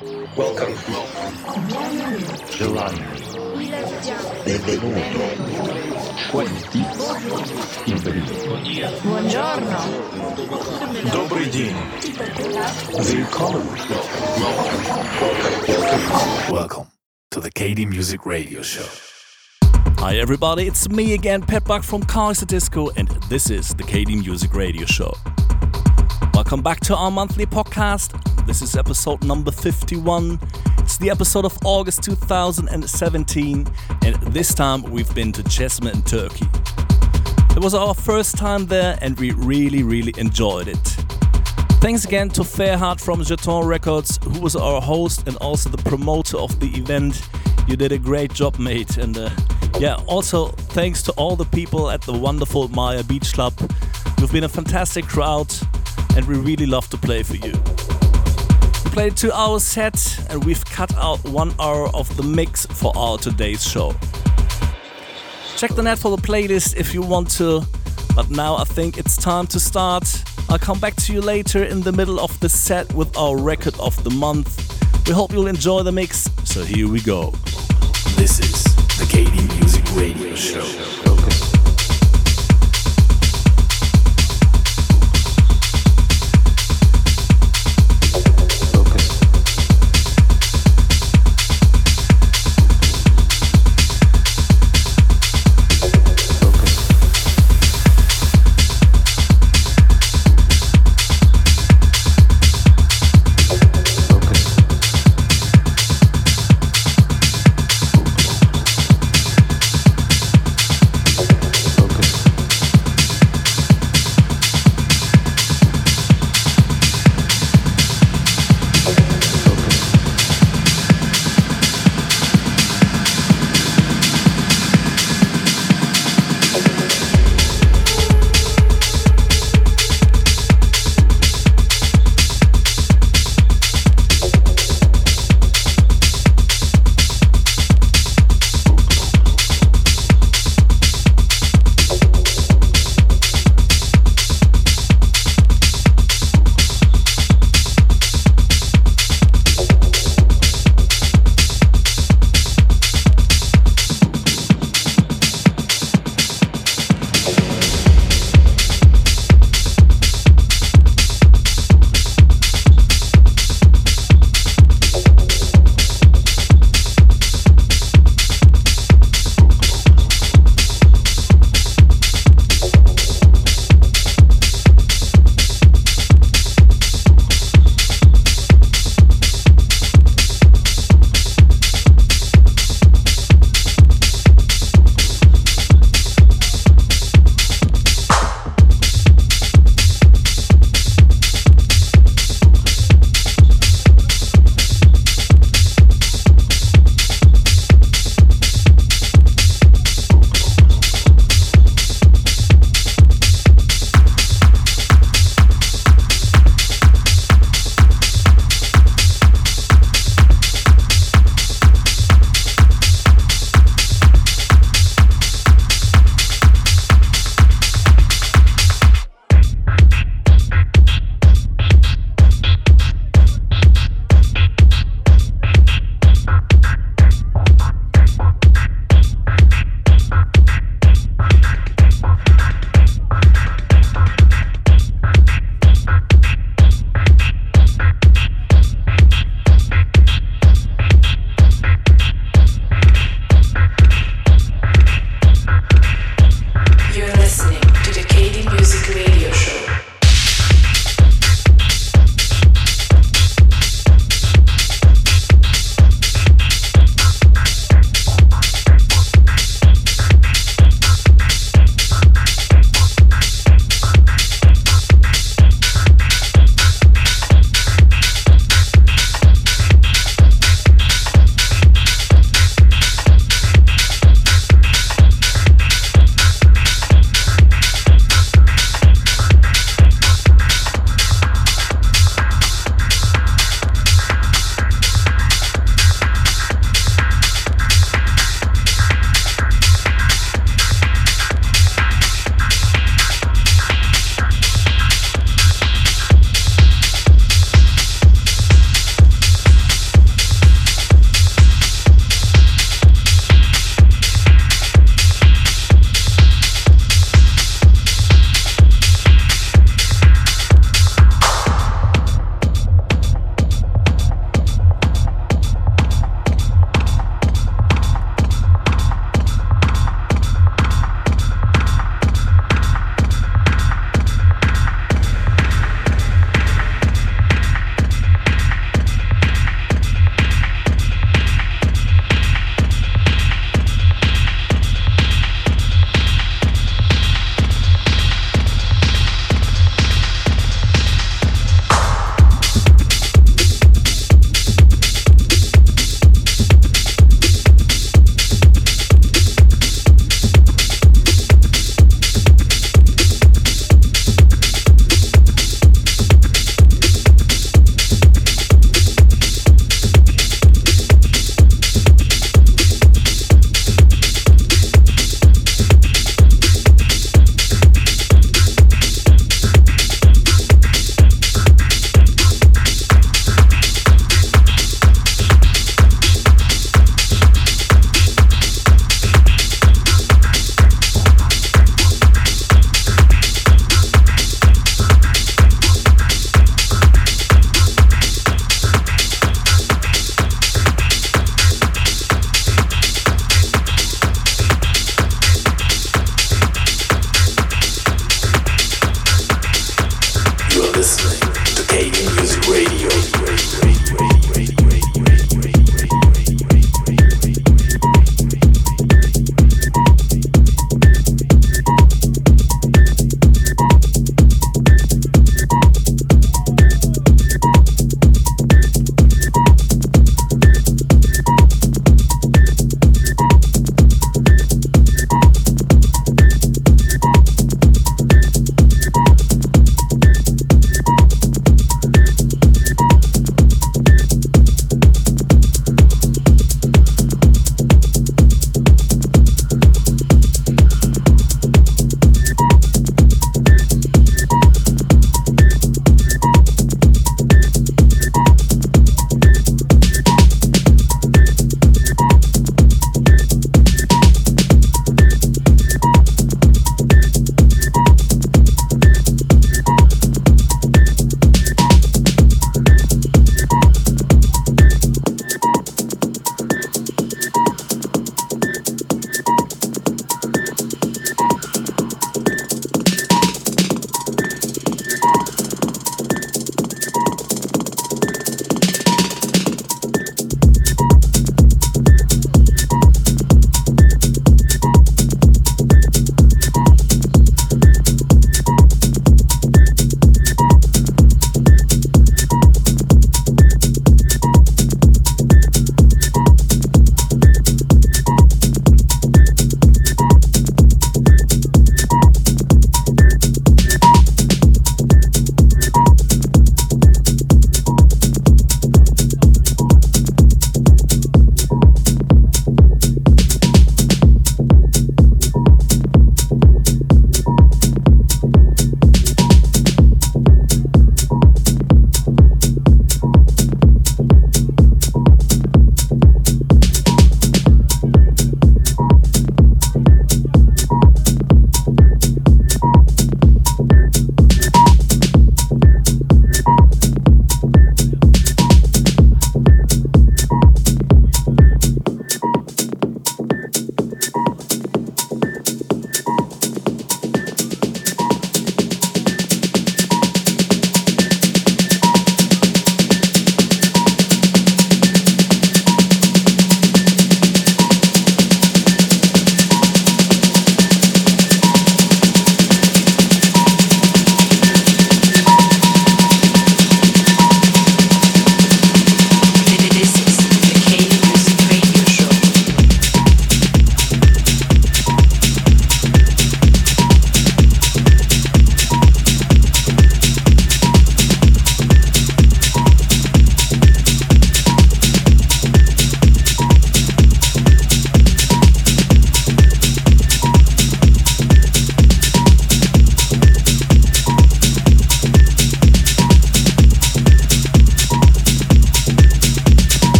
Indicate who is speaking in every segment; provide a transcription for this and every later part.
Speaker 1: Welcome. Gelato.
Speaker 2: Benvenuto. Quanti.
Speaker 3: Buongiorno.
Speaker 4: Добрый день.
Speaker 2: Welcome.
Speaker 5: Welcome. Welcome to the KD Music Radio Show. Hi everybody, it's me again, Pet Buck from Kaiserdisco, and this is the KD Music Radio Show. Welcome back to our monthly podcast. This is episode number 51. It's the episode of August 2017, and this time we've been to Cesme in Turkey. It was our first time there, and we really, really enjoyed it. Thanks again to Fairhart from Jeton Records, who was our host and also the promoter of the event. You did a great job, mate. And uh, yeah, also thanks to all the people at the wonderful Maya Beach Club. You've been a fantastic crowd, and we really love to play for you. We played a two hour set, and we've cut out one hour of the mix for our today's show. Check the net for the playlist if you want to. But now I think it's time to start. I'll come back to you later in the middle of the set with our record of the month. We hope you'll enjoy the mix. So here we go. This is the KD Music Radio Show.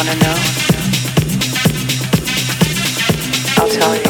Speaker 1: wanna know? I'll tell you.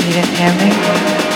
Speaker 5: You didn't hear me?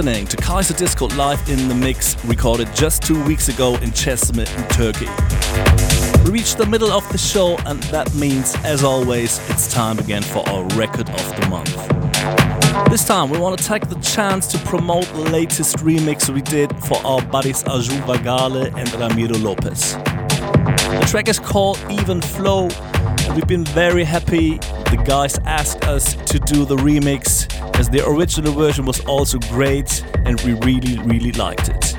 Speaker 5: Listening to Kaiserdisco live in the mix, recorded just two weeks ago in Çeşme in Turkey. We reached the middle of the show, and that means, as always, it's time again for our record of the month. This time, we want to take the chance to promote the latest remix we did for our buddies Arjun Vagale and Ramiro Lopez. The track is called Even Flow, we've been very happy the guys asked us to do the remix as the original version was also great and we really, really liked it.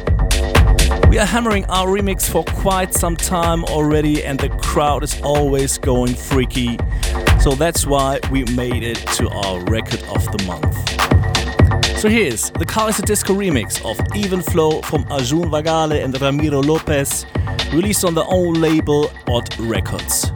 Speaker 5: We are hammering our remix for quite some time already, and the crowd is always going freaky. So that's why we made it to our record of the month. So here's the Kaiserdisco remix of Even Flow from Arjun Vagale and Ramiro Lopez, released on the own label Odd Records.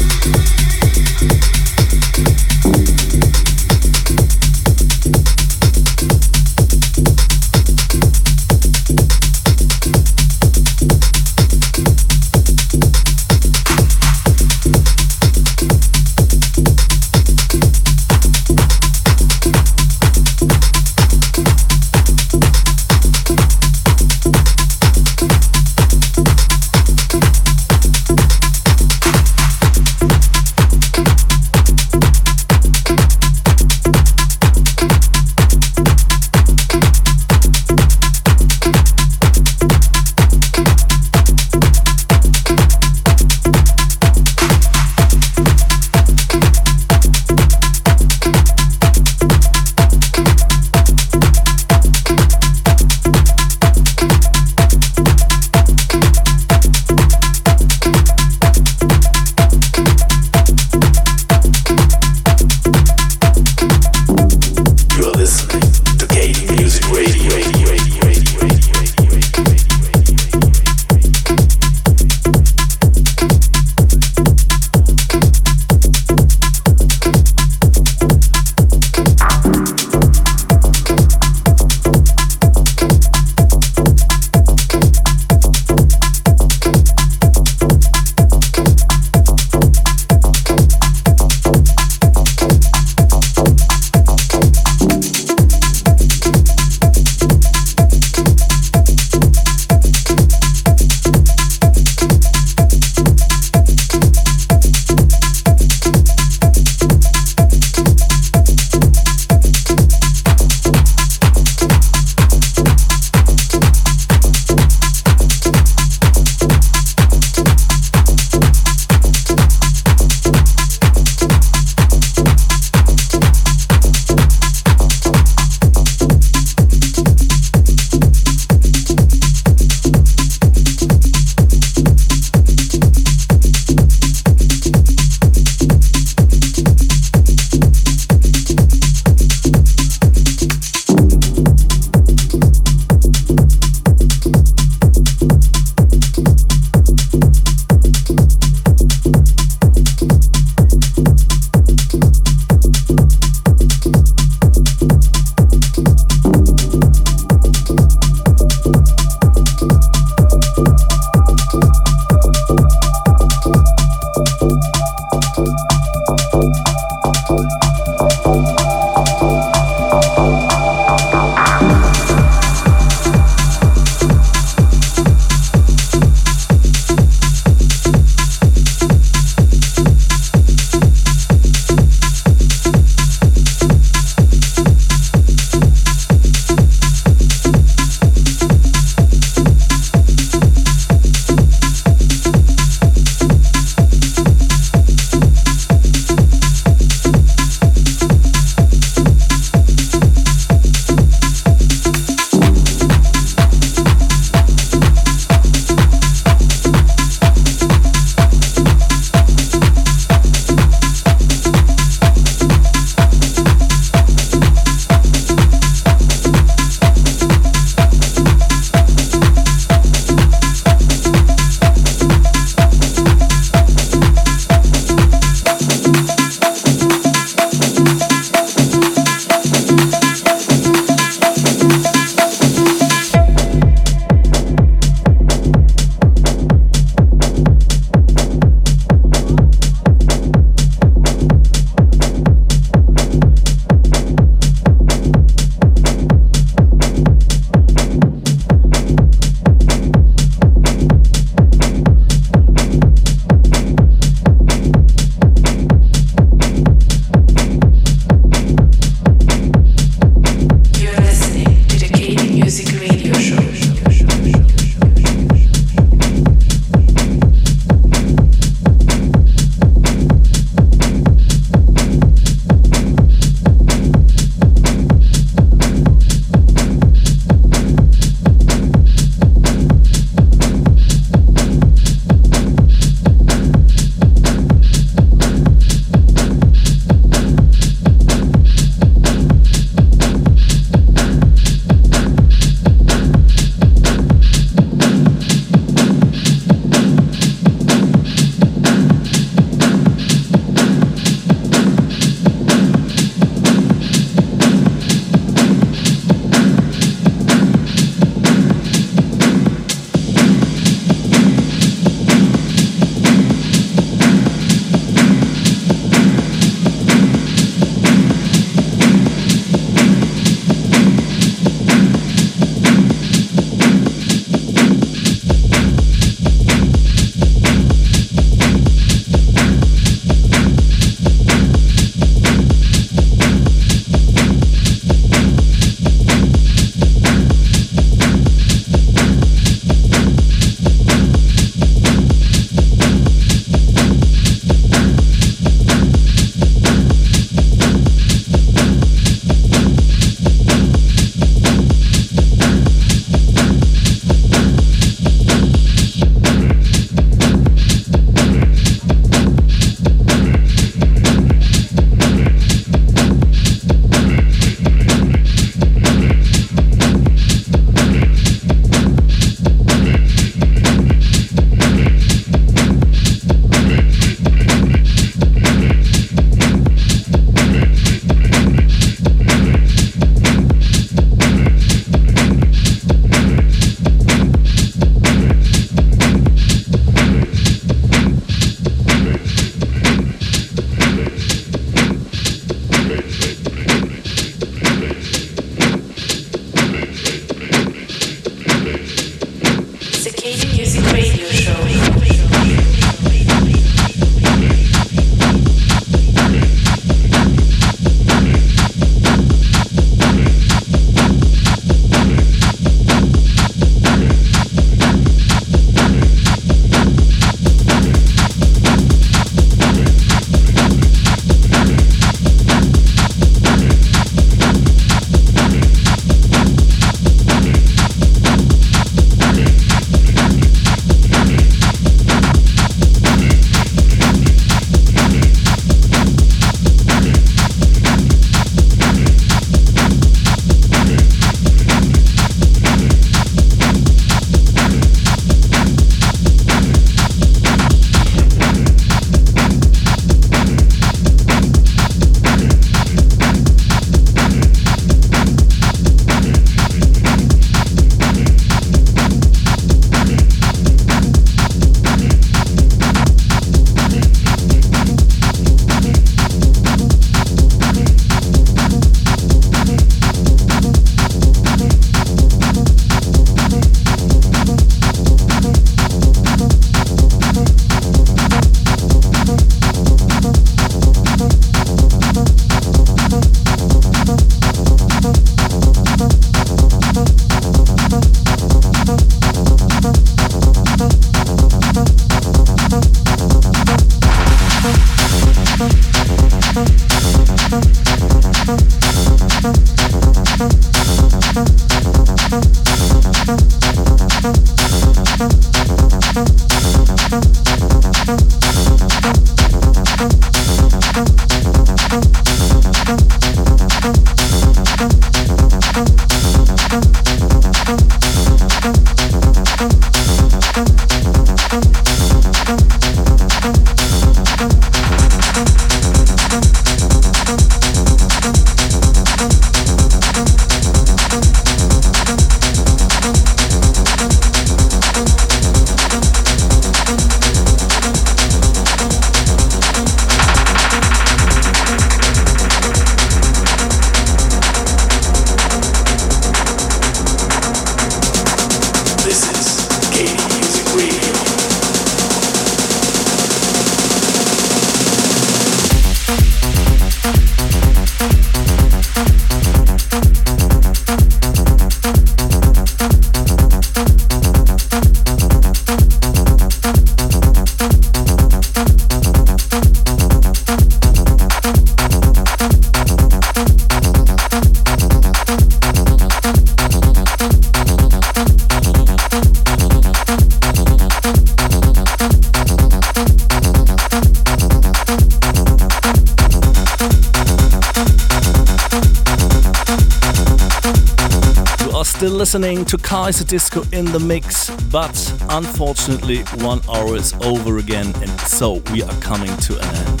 Speaker 5: Listening to Kaiserdisco in the mix, but unfortunately, one hour is over again, and so we are coming to an end.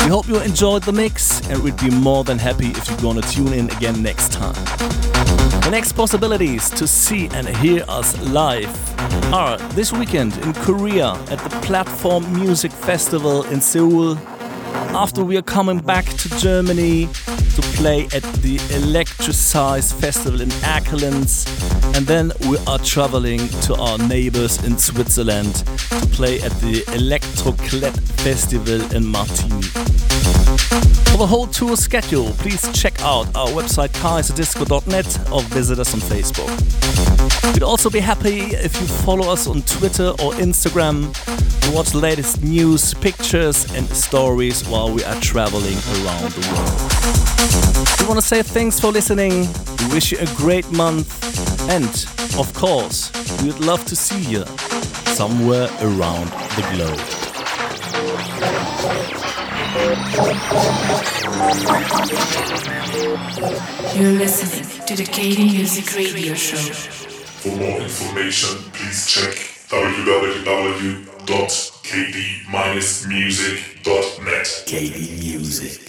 Speaker 5: We hope you enjoyed the mix, and we'd be more than happy if you're gonna tune in again next time. The next possibilities to see and hear us live are this weekend in Korea at the Platform Music Festival in Seoul. After we are coming back to Germany to play at the Electrisize Festival in Erkelenz, and then we are traveling to our neighbors in Switzerland to play at the Electroclet Festival in Martigny. For the whole tour schedule, please check out our website kaiserdisco.net or visit us on Facebook. We'd also be happy if you follow us on Twitter or Instagram to watch the latest news, pictures, and stories while we are traveling around the world. We want to say thanks for listening. We wish you a great month. And, of course, we would love to see you somewhere around the globe.
Speaker 1: You're listening to the KD Music Radio Show.
Speaker 3: For more information, please check www.kd-music.net.
Speaker 5: KD Music.